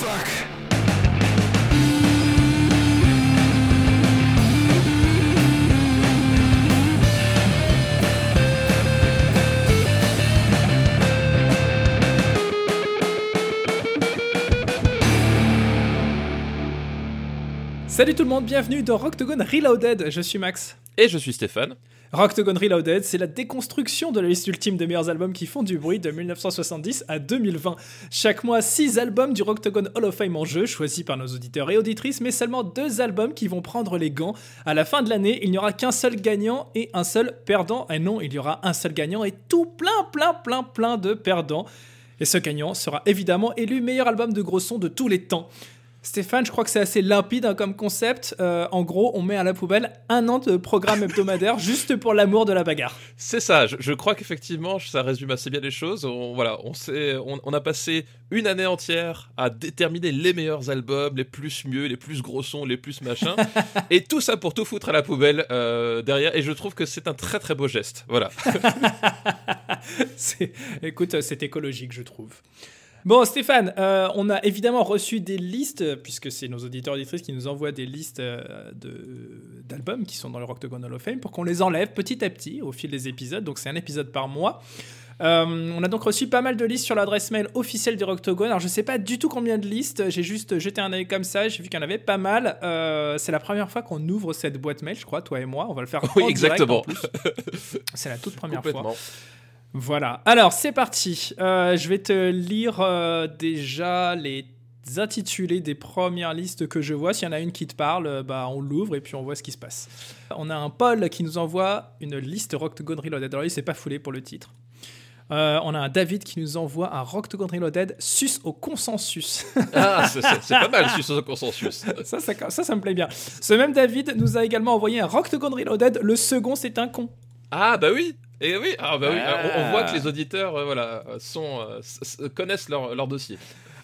Fuck. Salut tout le monde, bienvenue dans Rocktogone Reloaded. Je suis Max. Et je suis Stéphane. Rocktogone Reloaded, c'est la déconstruction de la liste ultime des meilleurs albums qui font du bruit de 1970 à 2020. Chaque mois, 6 albums du Rocktogone Hall of Fame en jeu, choisis par nos auditeurs et auditrices, mais seulement 2 albums qui vont prendre les gants. À la fin de l'année, il n'y aura qu'un seul gagnant et un seul perdant. Et non, il y aura un seul gagnant et tout plein, plein, plein, plein de perdants. Et ce gagnant sera évidemment élu meilleur album de gros son de tous les temps. Stéphane, je crois que c'est assez limpide hein, comme concept. Euh, en gros, on met à la poubelle un an de programme hebdomadaire juste pour l'amour de la bagarre. C'est ça. Je, crois qu'effectivement, ça résume assez bien les choses. On, voilà, on, on, a passé une année entière à déterminer les meilleurs albums, les plus mieux, les plus gros sons, les plus machins, et tout ça pour tout foutre à la poubelle euh, derrière. Et je trouve que c'est un très très beau geste. Voilà. Écoute, c'est écologique, je trouve. Bon, Stéphane, euh, on a évidemment reçu des listes, puisque c'est nos auditeurs et auditrices qui nous envoient des listes euh, d'albums qui sont dans le Rocktogone Hall of Fame pour qu'on les enlève petit à petit au fil des épisodes. Donc, c'est un épisode par mois. Euh, on a donc reçu pas mal de listes sur l'adresse mail officielle du Rocktogone. Alors, je sais pas du tout combien de listes. J'ai juste jeté un œil comme ça. J'ai vu qu'il y en avait pas mal. c'est la première fois qu'on ouvre cette boîte mail, je crois, toi et moi. On va le faire. Oui, exactement. C'est la toute première fois. Voilà. Alors, c'est parti. Euh, je vais te lire euh, déjà les intitulés des premières listes que je vois. S'il y en a une qui te parle, euh, bah, on l'ouvre et puis on voit ce qui se passe. On a un Paul qui nous envoie une liste Rock Reloaded. Alors, il s'est pas foulé pour le titre. on a un David qui nous envoie un Rock to Reloaded sus au consensus. ah, c'est pas mal, sus au consensus. ça, ça, ça, ça, me plaît bien. Ce même David nous a également envoyé un Rock to Reloaded. Le second, c'est un con. Ah, bah oui. Et oui, ah bah oui, on, voit que les auditeurs euh, voilà, sont, euh, connaissent leur, leur dossier.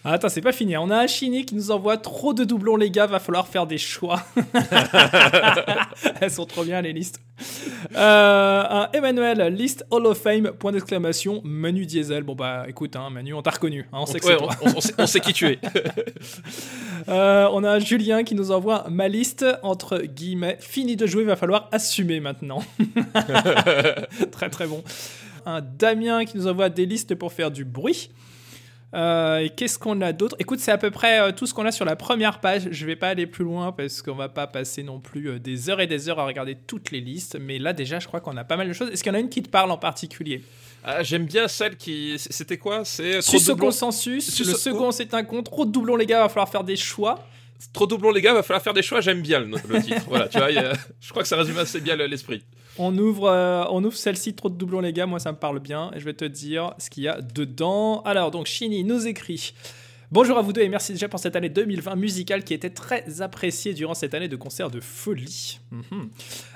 Ah, attends, c'est pas fini. On a un Chini qui nous envoie trop de doublons, les gars. Va falloir faire des choix. Elles sont trop bien, les listes. Euh, un Emmanuel, liste Hall of Fame, point d'exclamation, Manu Diesel. Bon, bah écoute, hein, Manu, on t'a reconnu. Hein, on sait que c'est toi. On, sait, qui tu es. Euh, on a un Julien qui nous envoie ma liste, entre guillemets, fini de jouer, va falloir assumer maintenant. très très bon. Un Damien qui nous envoie des listes pour faire du bruit. Euh, et qu'est-ce qu'on a d'autre? Écoute, c'est à peu près euh, tout ce qu'on a sur la première page. Je vais pas aller plus loin parce qu'on va pas passer non plus euh, des heures et des heures à regarder toutes les listes. Mais là, déjà, je crois qu'on a pas mal de choses. Est-ce qu'il y en a une qui te parle en particulier? Ah, J'aime bien celle qui. C'était quoi? C'est ce consensus. le second, c'est un con. Trop de doublons, les gars. Va falloir faire des choix. Trop de doublons, les gars. Va falloir faire des choix. J'aime bien le, titre. voilà, tu vois. je crois que ça résume assez bien l'esprit. On ouvre, euh, on ouvre celle-ci, trop de doublons les gars, moi ça me parle bien, et je vais te dire ce qu'il y a dedans. Alors, donc Shini nous écrit... Bonjour à vous deux et merci déjà pour cette année 2020 musicale qui était très appréciée durant cette année de concerts de folie. Mhm.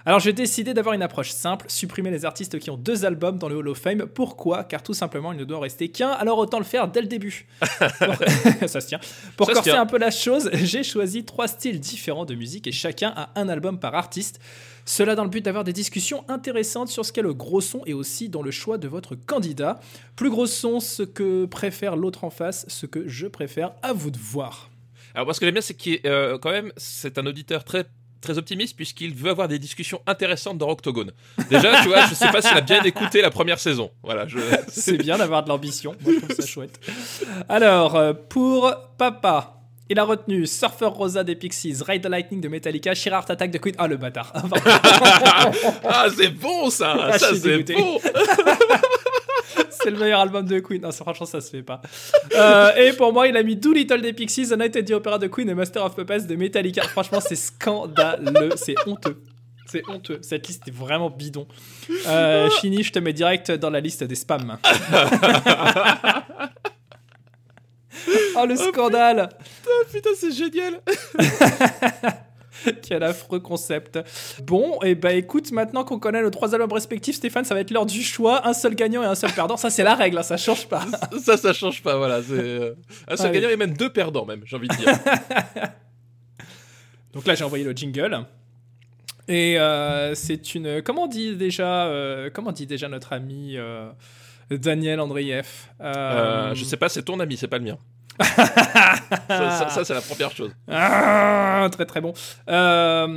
Alors j'ai décidé d'avoir une approche simple, supprimer les artistes qui ont deux albums dans le Hall of Fame. Pourquoi? Car tout simplement il ne doit en rester qu'un, alors autant le faire dès le début. Ça se tient. Pour corser un peu la chose, j'ai choisi trois styles différents de musique et chacun a un album par artiste. Cela dans le but d'avoir des discussions intéressantes sur ce qu'est le gros son et aussi dans le choix de votre candidat. Plus gros son, ce que préfère l'autre en face, ce que je préfère, à vous de voir. Alors moi ce que j'aime bien c'est qu'il euh, quand même c'est un auditeur très très optimiste puisqu'il veut avoir des discussions intéressantes dans Octogone. Déjà, tu vois, je sais pas s'il a bien écouté la première saison. Voilà, je... c'est bien d'avoir de l'ambition. Moi, je trouve ça chouette. Alors, euh, pour Papa, il a retenu Surfer Rosa des Pixies, Ride the Lightning de Metallica, Sheer Attack de Queen. Ah, le bâtard. ah, c'est bon ça. Ah, ça, c'est bon. c'est le meilleur album de Queen. Non, franchement, ça se fait pas. Euh, et pour moi, il a mis Do Little des Pixies, The Night at the Opera de Queen et Master of Puppets de Metallica. Franchement, c'est scandaleux. C'est honteux. C'est honteux. Cette liste est vraiment bidon. Euh, Chini, je te mets direct dans la liste des spams. oh, le scandale Putain, c'est génial Quel affreux concept. Bon, et eh bah ben, écoute, maintenant qu'on connaît nos trois albums respectifs, Stéphane, ça va être l'heure du choix. Un seul gagnant et un seul perdant. Ça, c'est la règle, hein, ça change pas. ça, ça change pas, voilà. Euh, un seul gagnant et même deux perdants, même, j'ai envie de dire. Donc là, j'ai envoyé le jingle. Et euh, c'est une. Comment dit déjà euh, Comment dit déjà notre ami Daniel Andreev Je sais pas, c'est ton ami, c'est pas le mien. Ça, ça, c'est la première chose. Ah, très très bon. Euh,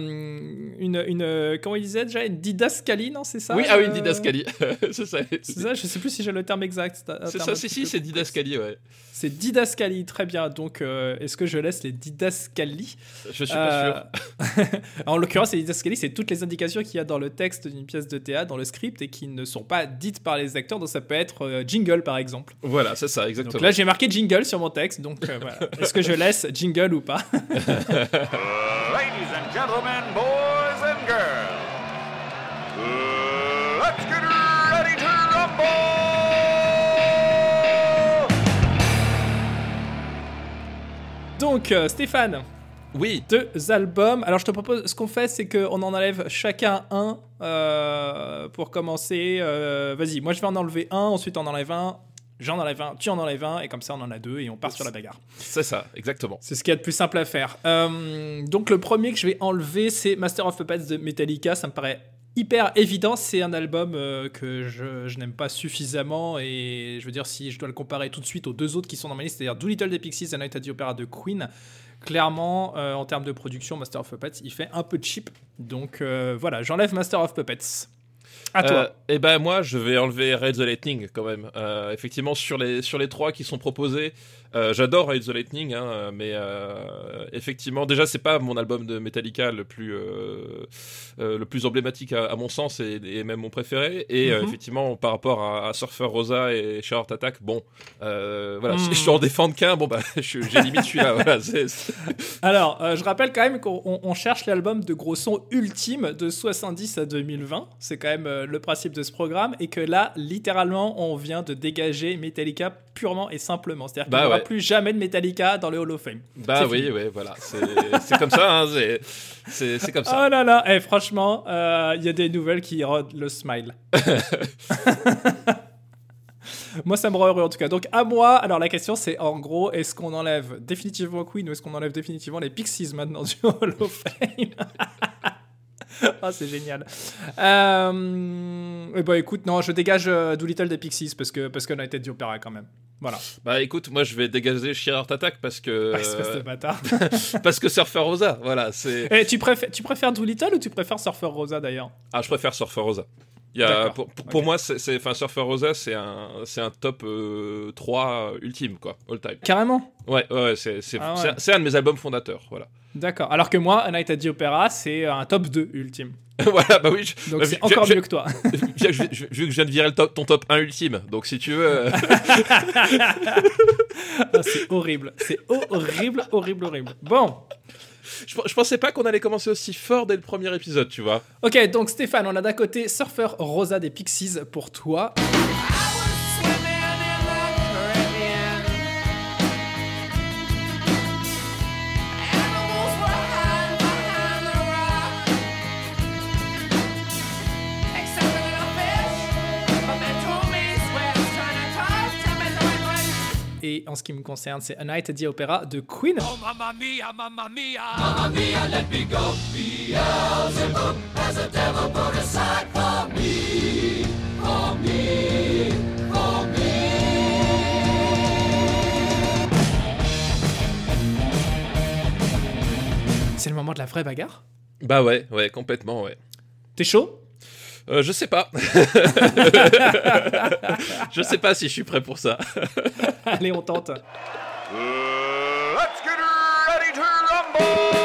une, une, comment il disait déjà? Une didascalie, non C'est ça? Oui, ah oui, une euh, didascalie. c'est ça. Ça, je sais plus si j'ai le terme exact. C'est ça, si, si, c'est didascalie, ouais. C'est didascalie, très bien. Donc, euh, est-ce que je laisse les didascalies? Je suis pas sûr. En l'occurrence, les didascalies, c'est toutes les indications qu'il y a dans le texte d'une pièce de théâtre, dans le script, et qui ne sont pas dites par les acteurs. Donc, ça peut être euh, jingle, par exemple. Voilà, c'est ça, exactement. Donc là, j'ai marqué jingle sur mon texte. Donc, euh, voilà. est-ce que je laisse jingle ou pas? Ladies and gentlemen, boys and girls, let's get ready to rumble! Donc, euh, Stéphane, Oui, deux albums. Alors, je te propose, ce qu'on fait, c'est qu'on en enlève chacun un euh, pour commencer. Euh, Vas-y, moi, je vais en enlever un, ensuite, on en enlève un. J'en enlève un, tu en enlèves un, et comme ça, on en a deux, et on part sur la bagarre. c'est ça, exactement. C'est ce qu'il y a de plus simple à faire. Euh, donc, le premier que je vais enlever, c'est Master of Puppets de Metallica. Ça me paraît hyper évident. C'est un album euh, que je, je n'aime pas suffisamment, et je veux dire, si je dois le comparer tout de suite aux deux autres qui sont dans ma liste, c'est-à-dire Doolittle des Pixies et Night at the Opera de Queen, clairement, euh, en termes de production, Master of Puppets, il fait un peu cheap. Donc euh, voilà, j'enlève Master of Puppets. À toi. et ben moi, je vais enlever Raid the Lightning quand même. Euh, effectivement, sur les sur les trois qui sont proposés, euh, j'adore Raid the Lightning, hein, mais euh, effectivement, déjà c'est pas mon album de Metallica le plus euh, euh, le plus emblématique à, à mon sens et, et même mon préféré. Et euh, Mhm. effectivement, par rapport à, à Surfer Rosa et Short Attack, bon, euh, voilà, si Mhm. je dois en défendre qu'un, bon bah, j'ai limite celui-là. voilà, Alors, euh, je rappelle quand même qu'on on- on cherche l'album de gros son ultime de 70 à 2020. C'est quand même euh, le principe de ce programme. Et que là, littéralement, on vient de dégager Metallica purement et simplement. C'est-à-dire qu'il Bah ouais. Plus jamais de Metallica dans le Hall of Fame. Bah oui, oui, voilà, c'est comme ça, hein, c'est comme ça. Oh là là, eh, franchement, euh, il y a des nouvelles qui rendent le smile. moi, ça me rend heureux en tout cas. Donc, à moi, alors la question c'est en gros, est-ce qu'on enlève définitivement Queen ou est-ce qu'on enlève définitivement les Pixies maintenant du Hall of Fame? Ah, c'est génial. Euh... eh ben, écoute, non, je dégage euh, Doolittle des Pixies parce que parce qu'on a été du opéra quand même. Voilà. Bah écoute, moi je vais dégager Sheer Attack parce que espèce de bâtard. parce que Surfer Rosa, voilà, c'est Eh, tu, préfères, tu préfères Doolittle ou tu préfères Surfer Rosa d'ailleurs? Ah je préfère Surfer Rosa. Il y a, pour pour, pour Ok. moi, c'est enfin Surfer Rosa, c'est un c'est un top euh, 3 ultime quoi, all time. Carrément? Ouais, ouais, ouais, c'est c'est Ah ouais. un de mes albums fondateurs, voilà. D'accord. Alors que moi, A Night at the Opera, c'est un top 2 ultime. voilà, bah oui. je- Donc bah, c'est encore je- mieux que toi. je- je- je viens de virer le top, ton top 1 ultime, donc si tu veux, euh, Ah, c'est horrible. C'est horrible, horrible, horrible. Bon. je, je pensais pas qu'on allait commencer aussi fort dès le premier épisode, tu vois. Ok, donc Stéphane, on a d'un côté Surfer Rosa des Pixies pour toi. Et en ce qui me concerne, c'est A Night at the Opera de Queen. C'est le moment de la vraie bagarre? Bah ouais, ouais, complètement, ouais. T'es chaud? Euh, je sais pas. je sais pas si je suis prêt pour ça. Allez, on tente. Let's get ready to rumble!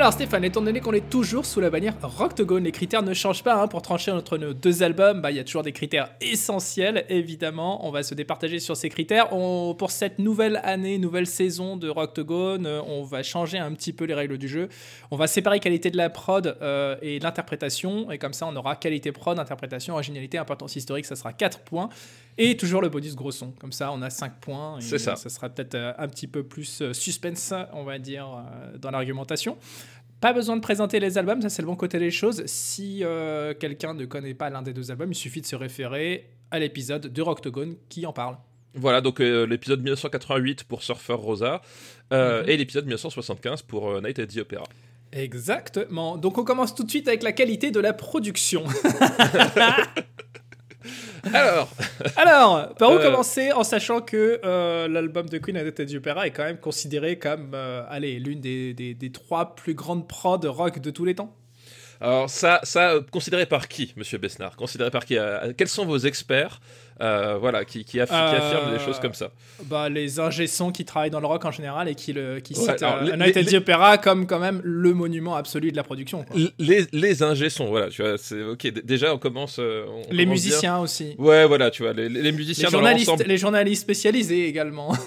Alors Stéphane, étant donné qu'on est toujours sous la bannière Rocktogone, les critères ne changent pas hein, pour trancher entre nos deux albums. Bah, il y a toujours des critères essentiels, évidemment. On va se départager sur ces critères. On- pour cette nouvelle année, nouvelle saison de Rocktogone, euh, on va changer un petit peu les règles du jeu. On va séparer qualité de la prod euh, et l'interprétation, et comme ça, on aura qualité prod, interprétation, originalité, importance historique. Ça sera 4 points. Et toujours le bonus gros son. Comme ça, on a 5 points. C'est ça. Ça sera peut-être euh, un petit peu plus euh, suspense, on va dire, dans l'argumentation. Pas besoin de présenter les albums, ça c'est le bon côté des choses. Si euh, quelqu'un ne connaît pas l'un des deux albums, il suffit de se référer à l'épisode de Rocktogone qui en parle. Voilà, donc euh, l'épisode 1988 pour Surfer Rosa euh, Mhm. et l'épisode 1975 pour Night at the Opera. Exactement. Donc on commence tout de suite avec la qualité de la production. Alors, Alors, par où Euh. commencer en sachant que euh, l'album de Queen at the Opera est quand même considéré comme, euh, allez, l'une des, des, des trois plus grandes prods rock de tous les temps? Alors ça, ça considéré par qui, Monsieur Besnard? Considéré par qui Quels sont vos experts euh, voilà, qui, qui, affi- qui Euh, affirment des choses comme ça bah, les ingé-sons qui travaillent dans le rock en général et qui, le, qui Ouais, citent alors, euh, les- Night at les- the Opera comme quand même le monument absolu de la production. quoi. Les, les sont, voilà, tu vois, c'est ok. Déjà, on commence. euh, on Les commence bien. musiciens aussi. Ouais, voilà, tu vois, les, les Les musiciens dans journalistes, les journalistes spécialisés également.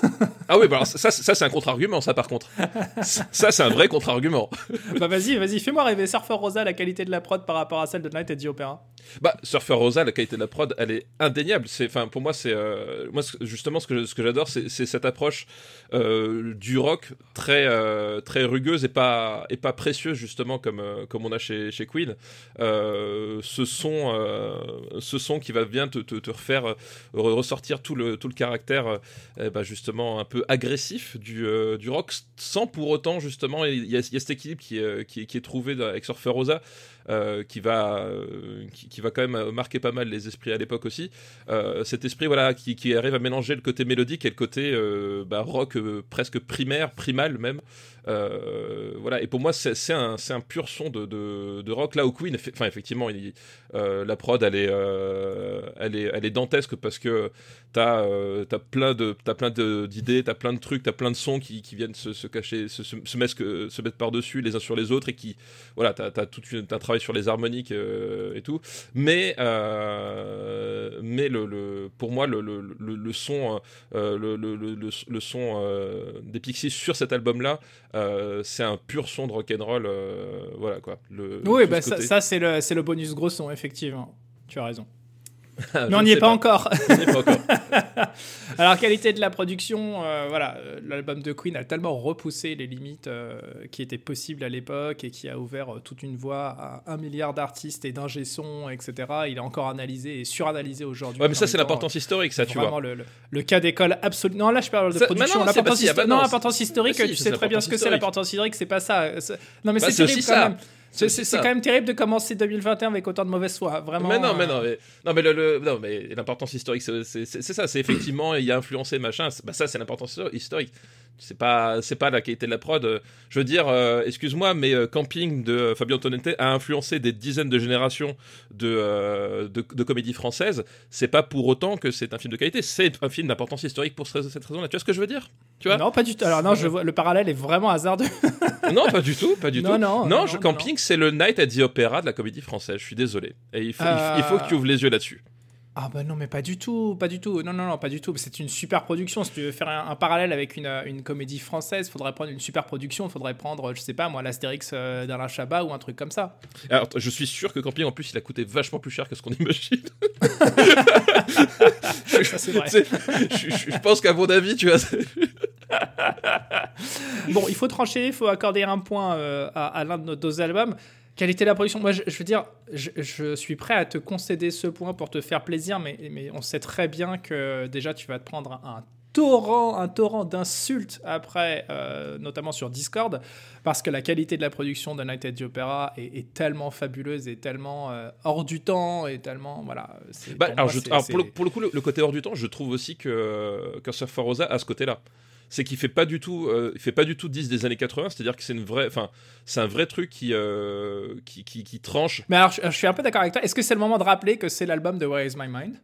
Ah oui, bah alors, ça, ça c'est un contre-argument, ça par contre. ça, ça, c'est un vrai contre-argument. bah vas-y, vas-y, fais-moi rêver. Surfer Rosa, la qualité de la prod par rapport à celle de Night at the Opera. Bah, Surfer Rosa, la qualité de la prod, elle est indéniable. C'est, enfin, pour moi, c'est, euh, moi, justement, ce que, ce que j'adore, c'est, cette approche euh, du rock très, euh, très rugueuse et pas, et pas précieuse justement comme, comme on a chez, chez Queen. Ce son, ce son qui va bien te, te, refaire re- ressortir tout le, tout le caractère, ben, justement un peu agressif du, du rock, sans pour autant justement, il y a, cet équilibre qui, qui, qui est trouvé avec Surfer Rosa. qui va qui, qui va quand même marquer pas mal les esprits à l'époque aussi. Euh, cet esprit voilà qui, arrive à mélanger le côté mélodique et le côté euh, bah, rock euh, presque primaire primal même. Euh, voilà. Et pour moi c'est un, un pur son de, de, rock. Là où Queen enfin effectivement il, euh, la prod elle est, euh, elle est elle est dantesque parce que t'as euh, t'as plein d'idées t'as plein de trucs t'as plein de sons qui, viennent se, cacher se, se, se mettre se mettre par dessus les uns sur les autres et qui voilà t'as as tout un travail sur les harmoniques euh, et tout. Mais euh, mais le, pour moi le, le, son euh, le, son euh, des Pixies sur cet album là c'est un pur son de rock'n'roll euh, voilà quoi le, Oui, bah ça, ça, c'est le, c'est le bonus gros son, effectivement. Tu as raison. Ah, Mais je on n'y est pas, encore. On n'y est pas encore. Alors, qualité de la production, euh, voilà, euh, l'album de Queen a tellement repoussé les limites euh, qui étaient possibles à l'époque et qui a ouvert euh, toute une voie à un milliard d'artistes et d'ingé son, etc. Il est encore analysé et suranalysé aujourd'hui. ouais mais ça c'est l'importance historique ça tu vois le, le- le cas d'école absolu. Non, là je parle de Ça- production. non, L'importance ah bah historique, Bah si, tu sais très bien ce que c'est l'importance historique, c'est pas ça. Non, mais Bah, c'est aussi ça. même. C'est quand même terrible de commencer 2021 avec autant de mauvaise foi. Vraiment. mais non, mais euh, non, mais, non, mais le, le- non, mais l'importance historique, c'est ça. C'est effectivement, il y a influencé machin. Bah ça, c'est l'importance historique. C'est pas, c'est pas la qualité de la prod. Je veux dire, euh, excuse-moi, mais euh, Camping de euh, Fabio Antonente a influencé des dizaines de générations de, euh, de, de comédies françaises. C'est pas pour autant que c'est un film de qualité. C'est un film d'importance historique pour ce- cette raison-là. Tu vois ce que je veux dire? Tu vois? Non, pas du tout. Alors non, je vois, le parallèle est vraiment hasardeux. Non, pas du tout, pas du Non, tout. non, non, je- Camping, c'est le Night at the Opera de la comédie française. Je suis désolé. Et il faut, il faut- il faut que tu ouvres les yeux là-dessus. Ah bah non, mais pas du tout, pas du tout. Non, non, non, pas du tout. C'est une super production. Si tu veux faire un, un parallèle avec une, euh, une comédie française, faudrait prendre une super production. Faudrait prendre, je sais pas moi, l'Astérix euh, d'Alain Chabat ou un truc comme ça. Alors, je suis sûr que Camping, en plus, il a coûté vachement plus cher que ce qu'on imagine. Ça, c'est vrai. Je, je- je pense qu'à mon avis, tu vois. Bon, il faut trancher, il faut accorder un point euh, à, à l'un de nos deux albums. Qualité de la production, moi je, je veux dire, je, je suis prêt à te concéder ce point pour te faire plaisir, mais, mais on sait très bien que déjà tu vas te prendre un torrent, un torrent d'insultes après, euh, notamment sur Discord, parce que la qualité de la production de Night at the Opera est, est tellement fabuleuse et tellement euh, hors du temps et tellement voilà. Bah, pour alors, moi, je- c'est- alors, pour, le, c'est- pour le coup, le, le côté hors du temps, je trouve aussi que, que Surfer Rosa a ce côté-là. C'est qu'il fait pas du tout, euh, il fait pas du tout 10 des années 80, c'est-à-dire que c'est une vraie, enfin, c'est un vrai truc qui, euh, qui, qui, qui tranche. Mais alors, je, je suis un peu d'accord avec toi. Est-ce que c'est le moment de rappeler que c'est l'album de Where Is My Mind?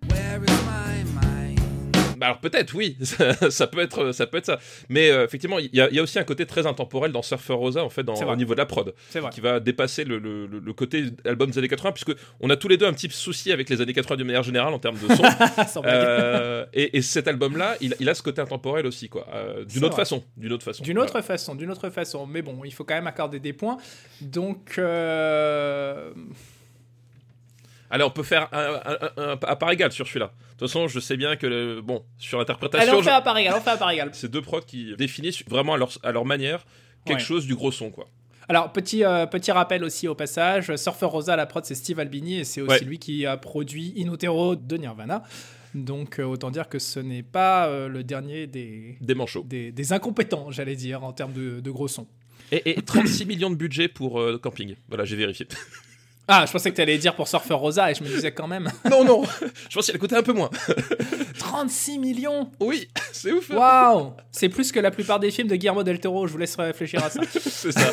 Bah alors peut-être oui, ça, ça peut être ça peut être ça. Mais euh, effectivement, il y, a- il y a aussi un côté très intemporel dans Surfer Rosa en fait, dans, au niveau de la prod, qui va dépasser le, le- le- le côté album des années 80, puisque on a tous les deux un petit souci avec les années 80 de manière générale en termes de son. Euh, et, et cet album-là, il, il a ce côté intemporel aussi, quoi. Euh, d'une autre vrai. façon, d'une autre façon. D'une autre façon, d'une autre façon. Mais bon, il faut quand même accorder des points. Donc, Allez, on peut faire un, un- un- un- à part égale sur celui-là. De toute façon, je sais bien que le- bon sur allez, l'interprétation, on fait à part égale, on fait à part égale. c'est deux prods qui définissent vraiment à leur, à leur manière quelque Ouais. chose du gros son, quoi. Alors, petit, euh, petit rappel aussi au passage, Surfer Rosa, la prod, c'est Steve Albini et c'est aussi Ouais. lui qui a produit In Utero de Nirvana. Donc, euh, autant dire que ce n'est pas euh, le dernier des, Des manchots. des, des incompétents, j'allais dire, en termes de, de gros sons. Et, et 36 millions de budget pour euh, camping. Voilà, j'ai vérifié. Ah, je pensais que t'allais dire pour Surfer Rosa et je me disais quand même. non, non, je pense qu'elle coûtait un peu moins. 36 millions Oui, c'est ouf. Waouh C'est plus que la plupart des films de Guillermo del Toro, je vous laisse réfléchir à ça. c'est ça.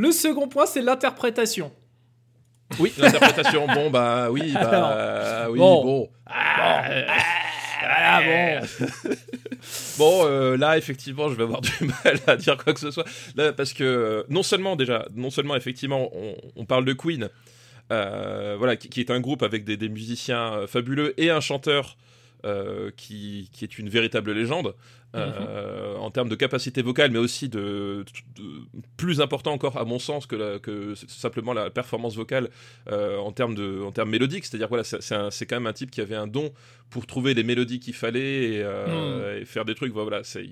Le second point, c'est l'interprétation. Oui, l'interprétation. Bon, bah oui, bah oui, Bon. bon. Ah bon Bon, euh, là, effectivement, je vais avoir du mal à dire quoi que ce soit. Là, parce que euh, non seulement, déjà, non seulement, effectivement, on, on parle de Queen, euh, voilà, qui, qui est un groupe avec des, des musiciens euh, fabuleux et un chanteur euh, qui, qui est une véritable légende. Euh, en termes de capacité vocale, mais aussi de, de- plus important encore à mon sens que, la- que s- simplement la performance vocale euh, en termes de en termes mélodiques. C'est-à-dire voilà, c'est quand même un type qui avait un don pour trouver les mélodies qu'il fallait et, euh, et faire des trucs. Voilà, c'est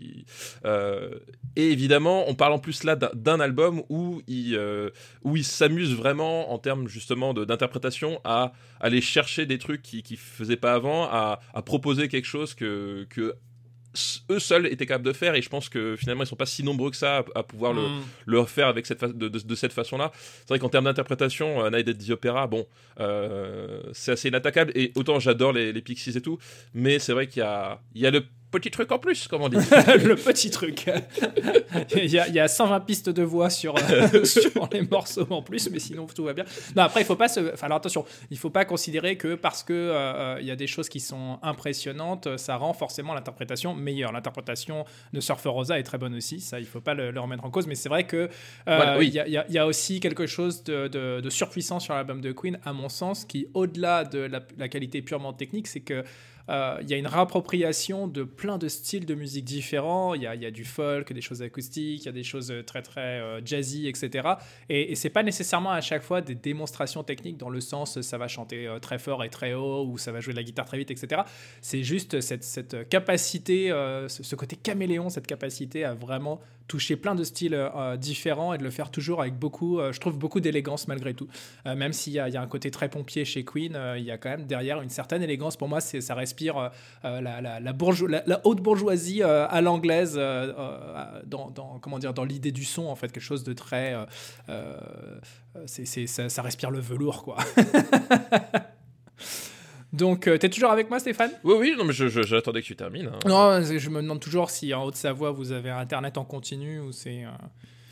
et évidemment, on parle en plus là d'un- album où il où il s'amuse vraiment en termes justement d'interprétation à aller chercher des trucs qui qui faisaient pas avant, à, à proposer quelque chose que eux seuls étaient capables de faire et je pense que finalement ils sont pas si nombreux que ça à, à pouvoir le, le refaire avec cette de, de- de cette façon-là. C'est vrai qu'en termes d'interprétation, euh, Night at the Opera, bon, euh, c'est assez inattaquable. Et autant j'adore les, les Pixies et tout, mais c'est vrai qu'il y a, il y a le petit truc en plus, comme on dit. le petit truc. il, y a, il y a 120 pistes de voix sur, euh, sur les morceaux en plus, mais sinon tout va bien. Non, après, il faut pas se. Enfin, alors attention, il faut pas considérer que parce que euh, euh, il y a des choses qui sont impressionnantes, ça rend forcément l'interprétation meilleure. L'interprétation de Surfer Rosa est très bonne aussi, ça, il faut pas le, le remettre en cause, mais c'est vrai que euh, Voilà, oui. il y, a- il y aussi quelque chose de, de, de surpuissant sur l'album de Queen, à mon sens, qui, au-delà de la, la qualité purement technique, c'est que il y a une réappropriation de plein de styles de musique différents. Il y a, y a du folk, des choses acoustiques, il y a des choses euh, très très euh, jazzy, etc. Et, et c'est pas nécessairement à chaque fois des démonstrations techniques dans le sens euh, ça va chanter euh, très fort et très haut ou ça va jouer de la guitare très vite, etc. C'est juste cette, cette capacité, euh, ce côté caméléon, cette capacité à vraiment toucher plein de styles euh, différents et de le faire toujours avec beaucoup, euh, je trouve beaucoup d'élégance malgré tout. Euh, même s'il y, y a un côté très pompier chez Queen, euh, il y a quand même derrière une certaine élégance. Pour moi, ça respire euh, euh, la, la- haute bourgeoisie euh, à l'anglaise, euh, euh, dans, comment dire, dans l'idée du son, en fait, quelque chose de très. euh, euh, c'est- ça, ça respire le velours, quoi. Donc, euh, t'es toujours avec moi, Stéphane? Oui, oui, non, mais je- je- j'attendais que tu termines. hein. Non, je me demande toujours si en Haute-Savoie vous avez Internet en continu ou c'est. euh,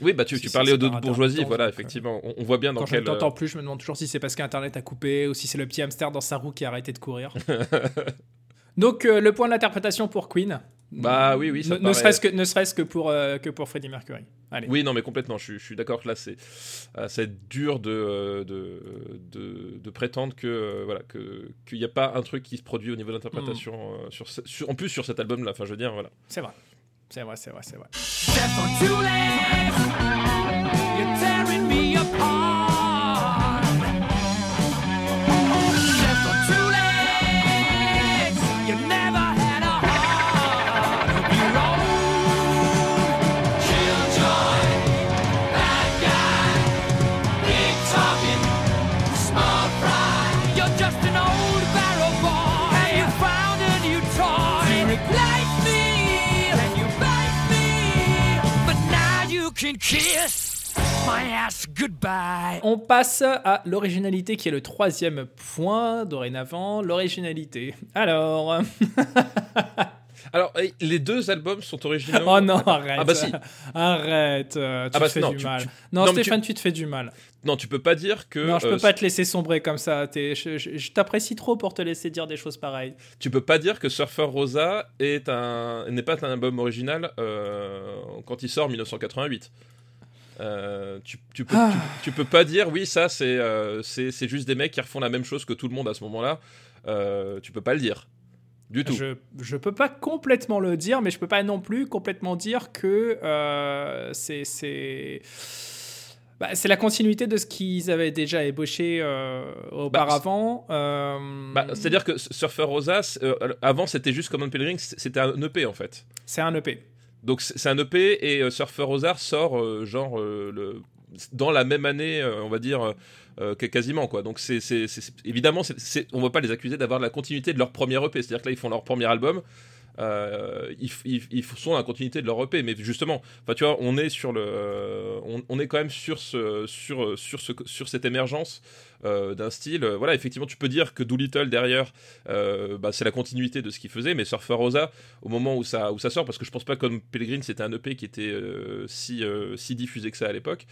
Oui, bah tu, Si, tu parlais par bourgeoisie, voilà, donc, euh, effectivement. On, on voit bien dans Quand je ne quel. euh, t'entends plus, je me demande toujours si c'est parce qu'Internet a coupé ou si c'est le petit hamster dans sa roue qui a arrêté de courir. Donc, euh, le point de l'interprétation pour Queen. Bah oui, oui, ça Ne, ne serait-ce que, ne serait-ce que, pour, euh, que pour Freddie Mercury. Allez. Oui, non, mais complètement. Je, suis- je suis d'accord que là, c'est euh, c'est dur de, euh, de, de, de prétendre que euh, voilà que qu'il n'y a pas un truc qui se produit au niveau de l'interprétation euh, sur, ce- sur- en plus sur cet album-là. Enfin, je veux dire, voilà. C'est vrai. C'est vrai, c'est vrai, c'est vrai. Kiss my ass goodbye. On passe à l'originalité qui est le troisième point dorénavant. L'originalité. Alors. Alors, eh, les deux albums sont originaux. Oh non, arrête. Ah bah si. Arrête. euh, tu Ah bah te fais non, du tu- mal. tu- Non, non, Stéphane, tu... te fais du mal. Non, tu peux pas dire que. non, je euh, peux pas te laisser sombrer comme ça. T'es- je je- je t'apprécie trop pour te laisser dire des choses pareilles. Tu peux pas dire que Surfer Rosa est un n'est pas un album original euh, quand il sort en 1988. Euh, tu, tu, peux, Ah. tu, tu peux pas dire oui ça c'est euh, c'est juste des mecs qui refont la même chose que tout le monde à ce moment-là. Euh, tu peux pas le dire du tout. Je, je peux pas complètement le dire, mais je peux pas non plus complètement dire que euh, c'est c'est bah, c'est la continuité de ce qu'ils avaient déjà ébauché euh, auparavant. euh, Bah, C'est-à-dire que Surfer Rosa, euh, avant c'était juste Common Pellerin, c'était un EP en fait. c'est un EP. Donc c'est un EP et euh, Surfer Ozar sort euh, genre euh, dans la même année, on va dire. quasiment quoi donc c'est évidemment on va pas les accuser d'avoir la continuité de leur premier EP c'est à dire que là ils font leur premier album euh, ils, f- ils, ils sont dans la continuité de leur EP mais justement enfin tu vois on est sur le euh, on, on est quand même sur ce sur sur ce sur cette émergence euh, d'un style voilà effectivement tu peux dire que Doolittle derrière euh, bah, c'est la continuité de ce qu'il faisait mais Surfer Rosa au moment où ça où ça sort parce que je pense pas comme Pellegrin c'était un EP qui était si si diffusé que ça à l'époque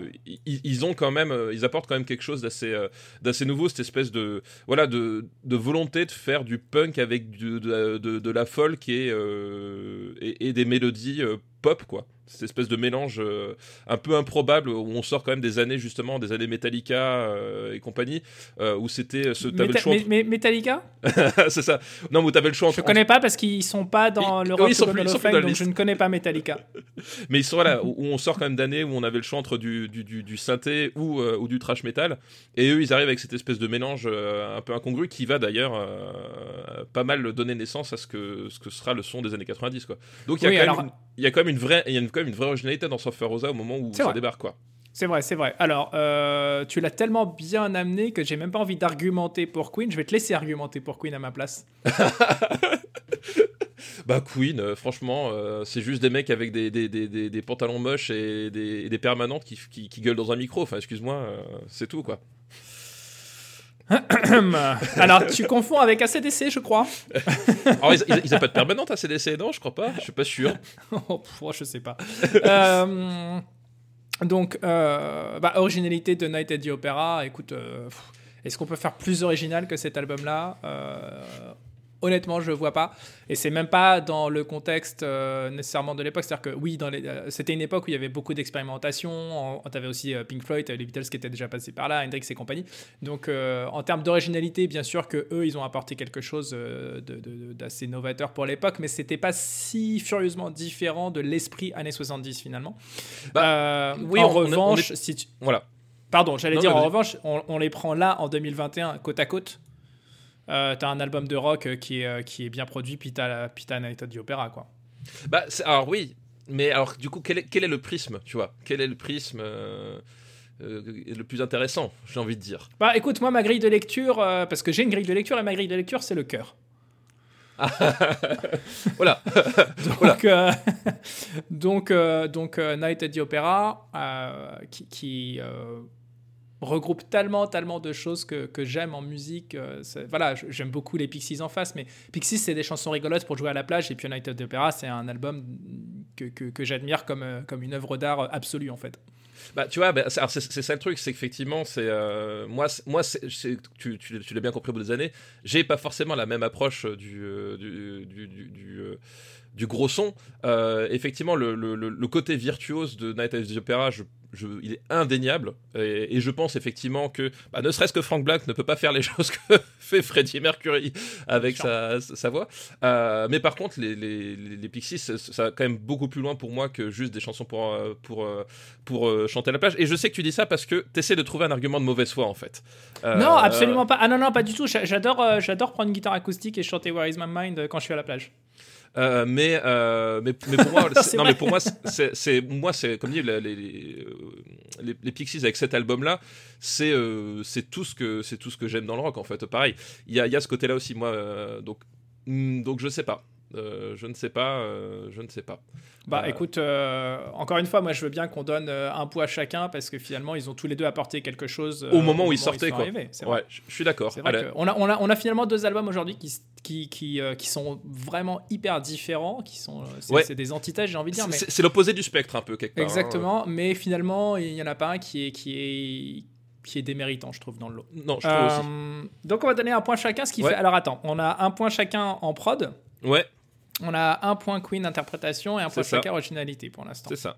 vrai. ils, ils ont quand même ils apportent quand même quelque chose d'assez d'assez nouveau cette espèce de voilà de, de volonté de faire du punk avec du- de, de, de la folk et, euh, et des mélodies euh, pop quoi cette espèce de mélange euh, un peu improbable où on sort quand même des années justement des années Metallica euh, et compagnie euh, où c'était ce t'avais le choix mais- mais- Metallica? Entre- c'est ça non mais t'avais le choix Je entre, connais pas parce qu'ils sont pas dans Ils- le oui, Rock ils sont plus- ils dans donc je ne connais pas Metallica. Mais ils sont là, où où on sort quand même d'années où on avait le choix entre du, du, du, du synthé ou, ou du trash metal. Et eux, ils arrivent avec cette espèce de mélange un peu incongru qui va d'ailleurs pas mal donner naissance à ce que, ce que sera le son des années 90. Quoi. Donc il y, a Oui, quand même une- il y a quand même une vraie, il y a une- quand même une vraie originalité dans Surfer Rosa au moment où ça vrai. débarque. Quoi. C'est vrai, c'est vrai. Alors, euh, tu l'as tellement bien amené que j'ai même pas envie d'argumenter pour Queen. Je vais te laisser argumenter pour Queen à ma place. Bah Queen, euh, franchement, euh, c'est juste des mecs avec des, des, des, des, pantalons moches et des, et des permanentes qui, qui, qui gueulent dans un micro. Enfin, excuse-moi, c'est tout quoi. Alors, tu confonds avec ACDC, je crois. Alors, ils, ils, ils ont pas de permanente à CDC, non Je crois pas, je suis pas sûr. Oh, je sais pas. Euh, donc, euh, bah, originalité de Night at the Opera. Écoute, euh, est-ce qu'on peut faire plus original que cet album-là? Honnêtement, je vois pas. Et c'est même pas dans le contexte euh, nécessairement de l'époque. C'est-à-dire que oui, dans les, euh, c'était une époque où il y avait beaucoup d'expérimentation. Tu avais aussi euh, Pink Floyd, les Beatles qui étaient déjà passés par là, Hendrix et compagnie. Donc, en termes d'originalité, bien sûr que eux, ils ont apporté quelque chose de- de- d'assez novateur pour l'époque, mais c'était pas si furieusement différent de l'esprit années 70 finalement. Euh, oui, en on- on est- on revanche, si tu- Voilà. pardon, j'allais Non, dire en revanche, on, on les prend là en 2021 côte à côte. Euh, t'as un album de rock euh, qui est, euh, qui est bien produit, puis t'as la- puis t'as Night at the Opera, quoi. Bah, alors oui, mais alors du coup, quel est, quel est le prisme, tu vois? Quel est le prisme euh, euh, le plus intéressant, j'ai envie de dire? Bah écoute, moi ma grille de lecture, parce que j'ai une grille de lecture et ma grille de lecture c'est le cœur. Voilà. Donc, euh, donc, euh, donc Night at the Opera, euh, qui, qui, regroupe tellement, tellement de choses que, que j'aime en musique. euh, voilà, j'aime beaucoup les Pixies en face, mais Pixies, c'est des chansons rigolotes pour jouer à la plage, et puis Night at the Opera, c'est un album que, que, j'admire comme, euh, comme une œuvre d'art absolue, en fait. Bah, tu vois, bah, c'est ça le truc, c'est qu'effectivement, euh, moi, moi, tu, l'as bien compris au bout des années, j'ai pas forcément la même approche du euh, du, euh, gros son. Euh, effectivement, le, le, côté virtuose de Night at the Opera, je, je- il est indéniable, et, et je pense effectivement que, bah, ne serait-ce que Frank Black ne peut pas faire les choses que fait Freddie Mercury avec sa, sa voix. Euh, mais par contre, les, les, les, les Pixies, ça, ça va quand même beaucoup plus loin pour moi que juste des chansons pour, euh, pour, euh, pour chanter à la plage. Et je sais que tu dis ça parce que tu essaies de trouver un argument de mauvaise foi, en fait. Euh, Non, absolument pas. Ah non, non, pas du tout. J'a- J'adore, j'adore prendre une guitare acoustique et chanter Where is my mind quand je suis à la plage. Euh, mais, euh, mais, mais pour moi, non, mais pour moi, c'est, moi, c'est comme dit les, les, les, Pixies avec cet album-là, c'est, euh, c'est tout ce que, c'est tout ce que j'aime dans le rock, en fait. Pareil, il y a, y a ce côté-là aussi, moi. euh, donc, hmm, donc je sais pas. Euh, je ne sais pas. euh, je ne sais pas. Bah Euh, écoute, encore une fois, moi je veux bien qu'on donne un point à chacun parce que finalement ils ont tous les deux apporté quelque chose Au moment où ils sortaient, quoi. arrivés. Ouais, je suis d'accord. On, a, on, a, on a finalement deux albums aujourd'hui qui, qui, qui, qui sont vraiment hyper différents, qui sont c'est Ouais. des antithèses, j'ai envie de dire. C'est- Mais... C'est l'opposé du spectre un peu quelque part. hein. Exactement, mais finalement il y en a pas un qui est, qui est, qui est déméritant, je trouve, dans le lot. Non, je trouve aussi. Donc on va donner un point chacun, ce qui Ouais. fait. Alors attends, on a un point chacun en prod, Ouais, on a un point Queen interprétation et un point chacun originalité pour l'instant. c'est ça.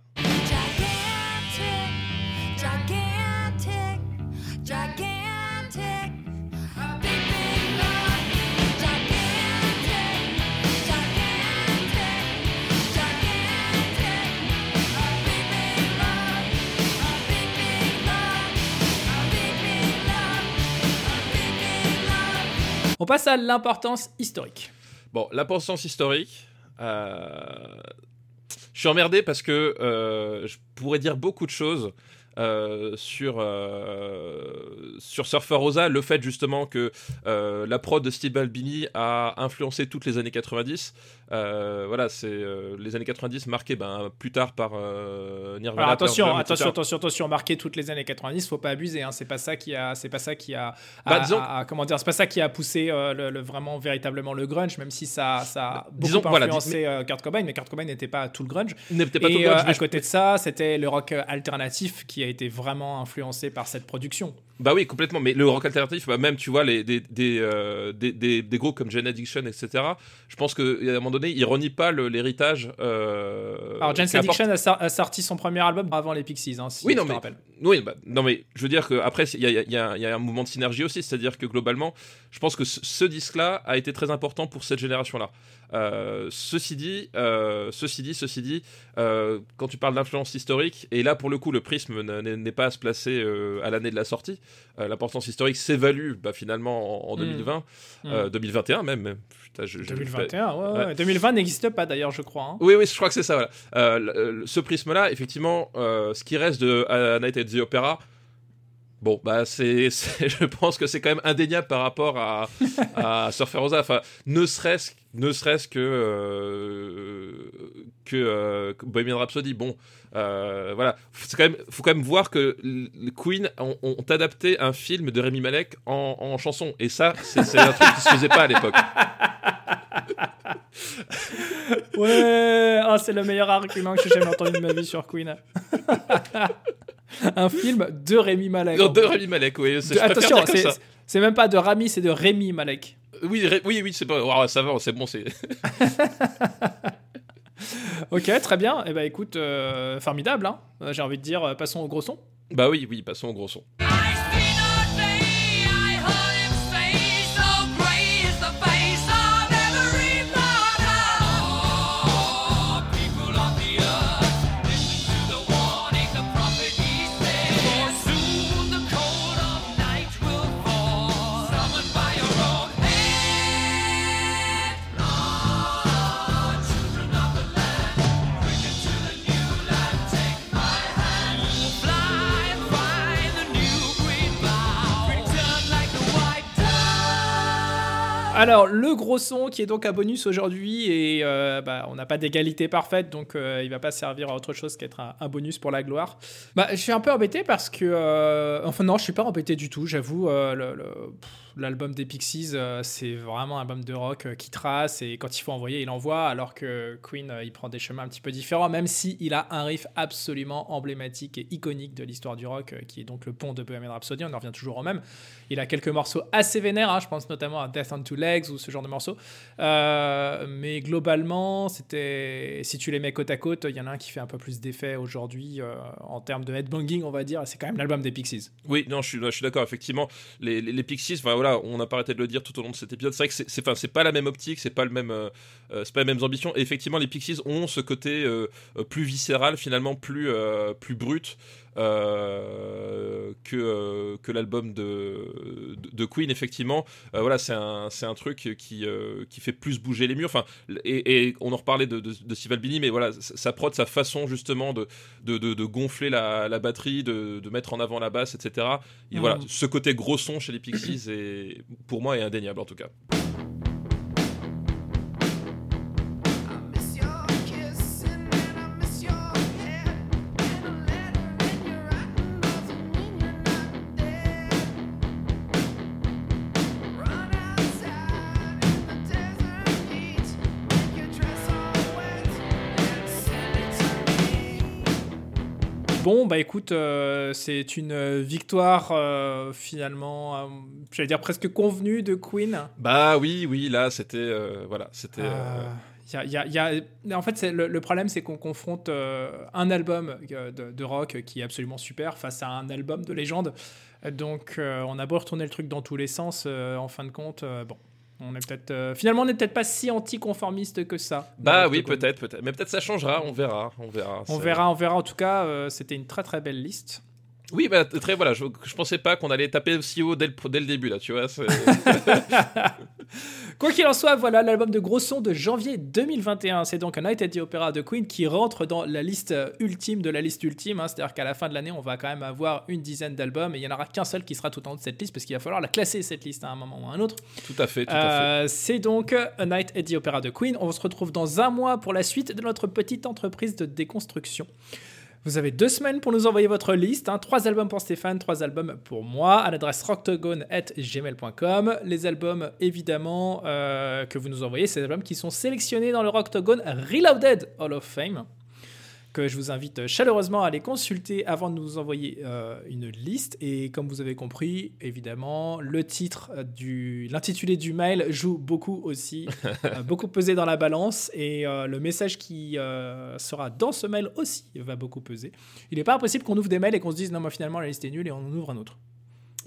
On passe à l'importance historique. Bon, l'importance historique. euh, Je suis emmerdé parce que euh, je pourrais dire beaucoup de choses euh, sur, euh, sur Surfer Rosa. Le fait justement que euh, la prod de Steve Albini a influencé toutes les années 90. Euh, voilà, c'est les années 90 marquées ben, plus tard par Nirvana. Alors attention, attention, attention, attention, marqué toutes les années 90, faut pas abuser. Hein, c'est pas ça qui a, c'est pas ça qui a, Bah, disons- a- a- comment dire, c'est pas ça qui a poussé le, le- vraiment véritablement le grunge, même si ça, ça a beaucoup disons, voilà, influencé euh, Kurt Cobain, mais Kurt Cobain n'était pas tout le grunge. N'était pas Et tout le grunge, à je- côté de ça, c'était le rock alternatif qui a été vraiment influencé par cette production. Bah oui, complètement. Mais le rock alternatif, bah même, tu vois, les, des, des, euh, des, des, des groupes comme Gen Addiction, etc., je pense qu'à un moment donné, ils renient pas l'héritage. Euh, Alors, qu'apporte- Addiction a, sor- a sorti son premier album avant les Pixies, hein, si Oui, je non, te mais- rappelle. Oui, bah, non, mais je veux dire qu'après, il y a, un mouvement de synergie aussi, c'est-à-dire que globalement, je pense que ce, disque-là a été très important pour cette génération-là. Euh, ceci dit, euh, ceci dit, ceci dit, euh, quand tu parles d'influence historique, et là pour le coup, le prisme n'est pas à se placer à l'année de la sortie. Euh, L'importance historique s'évalue bah, finalement en, en Mm. 2020, Mm. euh, 2021 même. même. Putain, je- je- 2021, ouais, ouais, Ouais. ouais. 2020 n'existe pas d'ailleurs, je crois. hein. oui, oui, je crois que c'est ça. Voilà. Euh, ce prisme-là, effectivement, euh, ce qui reste de A Night at the Opera, bon, bah, c'est, c'est- je pense que c'est quand même indéniable par rapport à, à Surfer Rosa. Enfin, ne serait-ce, ne serait-ce que euh, que euh, que Bohemian Rhapsody. Bon, euh, voilà, c'est quand même, faut quand même voir que Queen ont, ont adapté un film de Rémi Malek en, en chanson, et ça, c'est, un truc qui se faisait pas à l'époque. Ouais, ah, c'est le meilleur argument que j'ai jamais entendu de ma vie sur Queen. Un film de Rémi Malek. Non, de Rémi Malek, oui. De- attention, c'est même pas de Rami, c'est de Rémi Malek. Oui, oui, oui, c'est pas. Ouah, ça va, c'est bon, c'est. Ok, très bien. Et ben écoute, euh, formidable. Hein Euh, J'ai envie de dire, euh, passons au gros son. Bah oui, oui, passons au gros son. Alors, le gros son qui est donc un bonus aujourd'hui, et euh, bah, on n'a pas d'égalité parfaite, donc euh, il va pas servir à autre chose qu'être un, bonus pour la gloire. Bah, je suis un peu embêté parce que. euh, enfin, non, je suis pas embêté du tout, j'avoue. euh, le- L'album des Pixies, euh, c'est vraiment un album de rock euh, qui trace, et quand il faut envoyer, il envoie, alors que Queen, euh, il prend des chemins un petit peu différents, même si il a un riff absolument emblématique et iconique de l'histoire du rock, qui est donc le pont de Bohemian Rhapsody, on en revient toujours au même. Il a quelques morceaux assez vénères, hein, je pense notamment à Death on Two Legs ou ce genre de morceaux. Mais globalement, c'était si tu les mets côte à côte, il y en a un qui fait un peu plus d'effet aujourd'hui en termes de headbanging, on va dire. C'est quand même l'album des Pixies. Oui, non, je suis, d'accord. Effectivement, les, Pixies, voilà, on n'a pas arrêté de le dire tout au long de cet épisode. C'est vrai que c'est, pas la même optique, c'est pas le même, euh, euh, c'est pas les mêmes ambitions. Effectivement, les Pixies ont ce côté euh, plus viscéral, finalement plus, plus brut. Euh, que, euh, que l'album de, de, de Queen effectivement. Euh, voilà c'est un, un truc qui, qui fait plus bouger les murs. Enfin et, et on en reparlait de, de, de Steve Albini mais voilà sa prod sa façon justement de, de, gonfler la, la batterie de, de mettre en avant la basse etc et voilà ce côté gros son chez les Pixies est pour moi est indéniable en tout cas Bon, bah écoute, euh, c'est une euh, victoire euh, finalement, euh, j'allais dire presque convenue de Queen. bah oui oui là c'était voilà c'était y a- y a- y a- En fait, le, le problème, c'est qu'on confronte un album de, de rock qui est absolument super face à un album de légende. Donc, on a beau retourner le truc dans tous les sens, en fin de compte, bon. On est peut-être euh, finalement on n'est peut-être pas si anticonformiste que ça. bah oui peut-être peut-être mais peut-être ça changera on verra on verra On verra, on verra. En tout cas, euh, c'était une très très belle liste. oui bah très voilà je, je pensais pas qu'on allait taper aussi haut dès le, dès le début là tu vois Quoi qu'il en soit, voilà l'album de gros son de janvier 2021. C'est donc un Night at the Opera de Queen qui rentre dans la liste ultime de la liste ultime. hein. C'est-à-dire qu'à la fin de l'année, on va quand même avoir une dizaine d'albums et il n'y en aura qu'un seul qui sera tout en haut de cette liste parce qu'il va falloir la classer cette liste à un moment ou à un autre. Tout à fait, tout à fait. Euh, c'est donc A Night at the Opera de Queen. On se retrouve dans un mois pour la suite de notre petite entreprise de déconstruction. Vous avez deux semaines pour nous envoyer votre liste. hein. Trois albums pour Stéphane, trois albums pour moi, à l'adresse rocktogone.gmail.com. Les albums, évidemment, euh, que vous nous envoyez, c'est des albums qui sont sélectionnés dans le Rocktogone Reloaded Hall of Fame que je vous invite chaleureusement à les consulter avant de nous envoyer euh, une liste. Et comme vous avez compris, évidemment, le titre du, l'intitulé du mail joue beaucoup aussi, euh, beaucoup peser dans la balance. Et euh, le message qui sera dans ce mail aussi va beaucoup peser. Il n'est pas impossible qu'on ouvre des mails et qu'on se dise non, mais finalement la liste est nulle et on en ouvre un autre.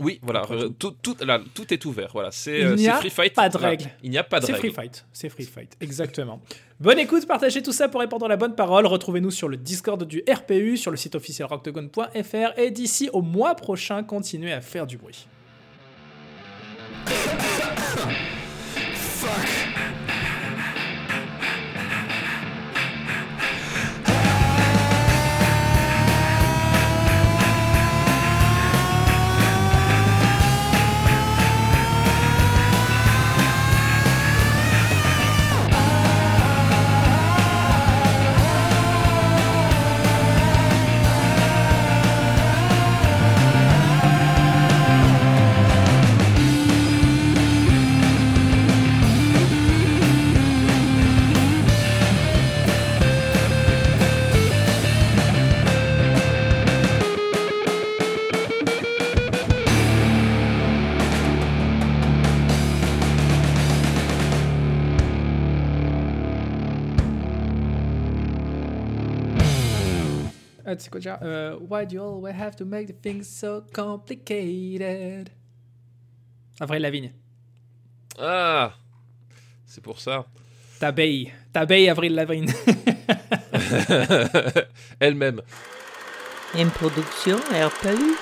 Oui, voilà, euh, tout. tout, là, tout est ouvert. Voilà, c'est euh, c'est free fight. pas de règles. Il n'y a pas de C'est règles. free fight, c'est free fight, exactement. Bonne écoute, partagez tout ça pour répondre à la bonne parole. Retrouvez-nous sur le Discord du RPU, sur le site officiel rocktogone.fr et d'ici au mois prochain, continuez à faire du bruit. Ah, tu sais quoi déjà Euh, Why do you always have to make the things so complicated? Avril Lavigne. Ah, c'est pour ça. T'abeille. T'abeille, Avril Lavigne. Elle-même. Une production RPU.